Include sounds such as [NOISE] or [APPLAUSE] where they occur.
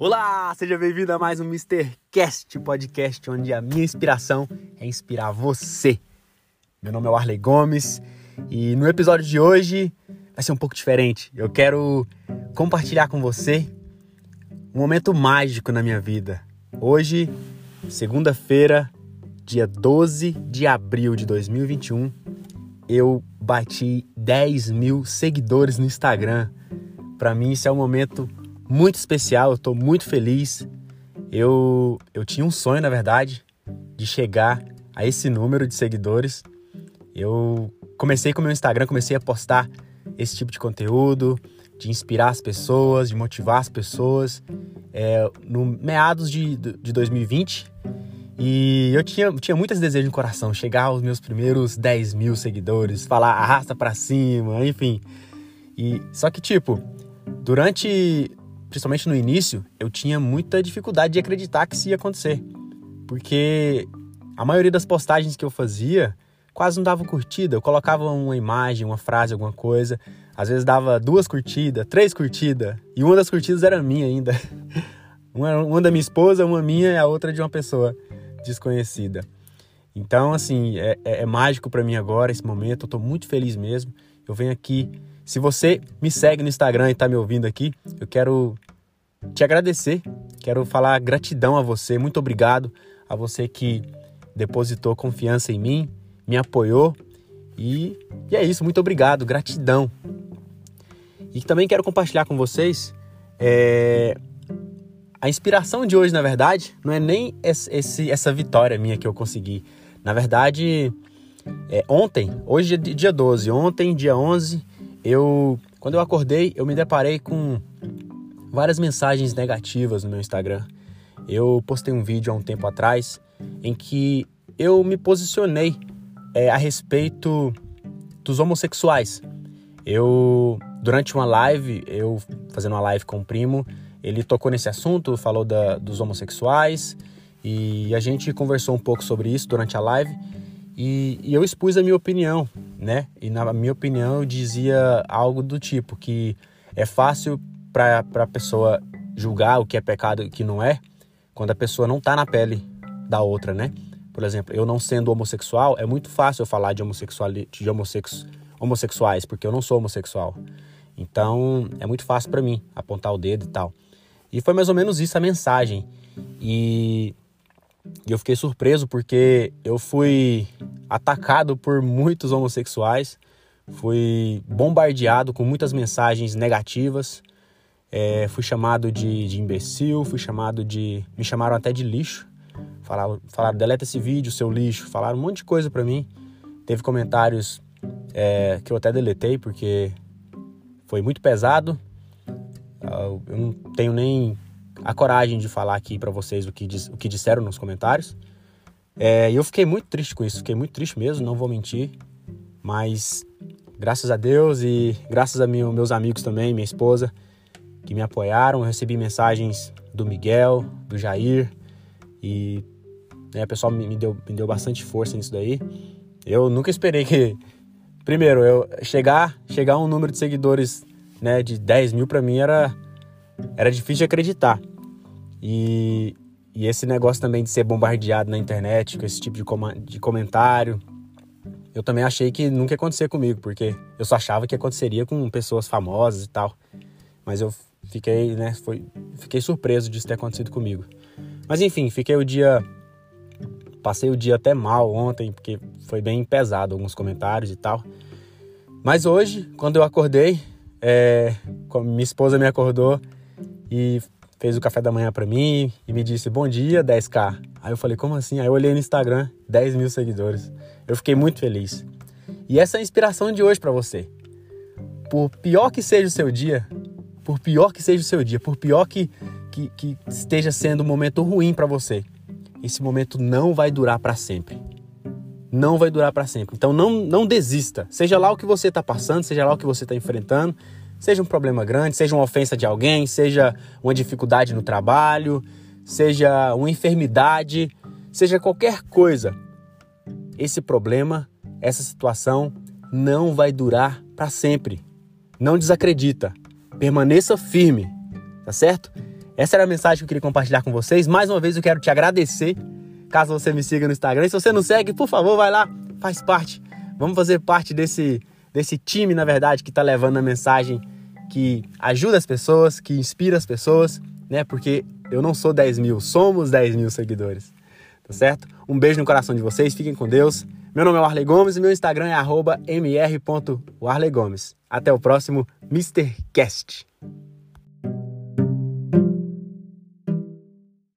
Olá, seja bem-vindo a mais um Mr. Cast, podcast onde a minha inspiração é inspirar você. Meu nome é Arley Gomes e no episódio de hoje vai ser um pouco diferente. Eu quero compartilhar com você um momento mágico na minha vida. Hoje, segunda-feira, dia 12 de abril de 2021, eu bati 10 mil seguidores no Instagram. Para mim, isso é um momento muito especial, eu estou muito feliz. Eu, eu tinha um sonho, na verdade, de chegar a esse número de seguidores. Eu comecei com o meu Instagram, comecei a postar esse tipo de conteúdo, de inspirar as pessoas, de motivar as pessoas, é, no meados de, de 2020. E eu tinha, tinha muitos desejos no coração, chegar aos meus primeiros 10 mil seguidores, falar arrasta para cima, enfim. E só que tipo, durante principalmente no início, eu tinha muita dificuldade de acreditar que isso ia acontecer. Porque a maioria das postagens que eu fazia quase não dava curtida. Eu colocava uma imagem, uma frase, alguma coisa. Às vezes dava duas curtidas, três curtidas. E uma das curtidas era minha ainda. [LAUGHS] Uma, uma da minha esposa, uma minha e a outra de uma pessoa desconhecida. Então, assim, é, é, é mágico para mim agora esse momento. Eu tô muito feliz mesmo. Eu venho aqui se você me segue no Instagram e está me ouvindo aqui, eu quero te agradecer, quero falar gratidão a você, muito obrigado a você que depositou confiança em mim, me apoiou e, e é isso, muito obrigado, gratidão. E também quero compartilhar com vocês é, a inspiração de hoje, na verdade, não é nem esse, essa vitória minha que eu consegui. Na verdade, é, ontem, hoje é dia 12, ontem, dia 11, eu, quando eu acordei, eu me deparei com várias mensagens negativas no meu Instagram. Eu postei um vídeo há um tempo atrás em que eu me posicionei é, a respeito dos homossexuais. Eu, durante uma live, eu fazendo uma live com um primo, ele tocou nesse assunto, falou da, dos homossexuais e a gente conversou um pouco sobre isso durante a live e, e eu expus a minha opinião né? E na minha opinião eu dizia algo do tipo que é fácil para a pessoa julgar o que é pecado e o que não é, quando a pessoa não está na pele da outra, né? Por exemplo, eu não sendo homossexual, é muito fácil eu falar de, homossexual, de homossexu, homossexuais, porque eu não sou homossexual. Então, é muito fácil para mim apontar o dedo e tal. E foi mais ou menos isso a mensagem. E eu fiquei surpreso porque eu fui atacado por muitos homossexuais, fui bombardeado com muitas mensagens negativas, é, fui chamado de, de, imbecil, fui chamado de. me chamaram até de lixo. Falaram, falaram deleta esse vídeo, seu lixo. Falaram um monte de coisa para mim. Teve comentários é, que eu até deletei porque foi muito pesado. Eu não tenho nem a coragem de falar aqui para vocês o que, o que disseram nos comentários. É, eu fiquei muito triste com isso, fiquei muito triste mesmo, não vou mentir. Mas graças a Deus e graças a meu, meus amigos também, minha esposa, que me apoiaram, eu recebi mensagens do Miguel, do Jair e né, o pessoal me, me, deu, me deu bastante força nisso daí. Eu nunca esperei que, primeiro, eu chegar, chegar a um número de seguidores né, de 10 mil para mim era, era difícil de acreditar. E e esse negócio também de ser bombardeado na internet com esse tipo de, com de comentário, eu também achei que nunca ia acontecer comigo, porque eu só achava que aconteceria com pessoas famosas e tal. Mas eu fiquei, né, foi, fiquei surpreso disso ter acontecido comigo. Mas enfim, fiquei o dia passei o dia até mal ontem, porque foi bem pesado alguns comentários e tal. Mas hoje, quando eu acordei, é, minha esposa me acordou e fez o café da manhã para mim e me disse bom dia, 10k. Aí eu falei, como assim? Aí eu olhei no Instagram, 10 mil seguidores. Eu fiquei muito feliz. E essa é a inspiração de hoje para você. Por pior que seja o seu dia, por pior que seja o seu dia, por pior que, que, que esteja sendo um momento ruim para você, esse momento não vai durar para sempre. Não vai durar para sempre. Então não, não desista. Seja lá o que você está passando, seja lá o que você está enfrentando, Seja um problema grande, seja uma ofensa de alguém, seja uma dificuldade no trabalho, seja uma enfermidade, seja qualquer coisa. Esse problema, essa situação não vai durar para sempre. Não desacredita. Permaneça firme, tá certo? Essa era a mensagem que eu queria compartilhar com vocês. Mais uma vez eu quero te agradecer. Caso você me siga no Instagram. Se você não segue, por favor, vai lá, faz parte. Vamos fazer parte desse, desse time, na verdade, que está levando a mensagem que ajuda as pessoas, que inspira as pessoas, né? Porque eu não sou 10 mil, somos 10 mil seguidores. Tá certo? Um beijo no coração de vocês, fiquem com Deus. Meu nome é Arley Gomes e meu Instagram é mr.warleygomes. Até o próximo Mr. Cast.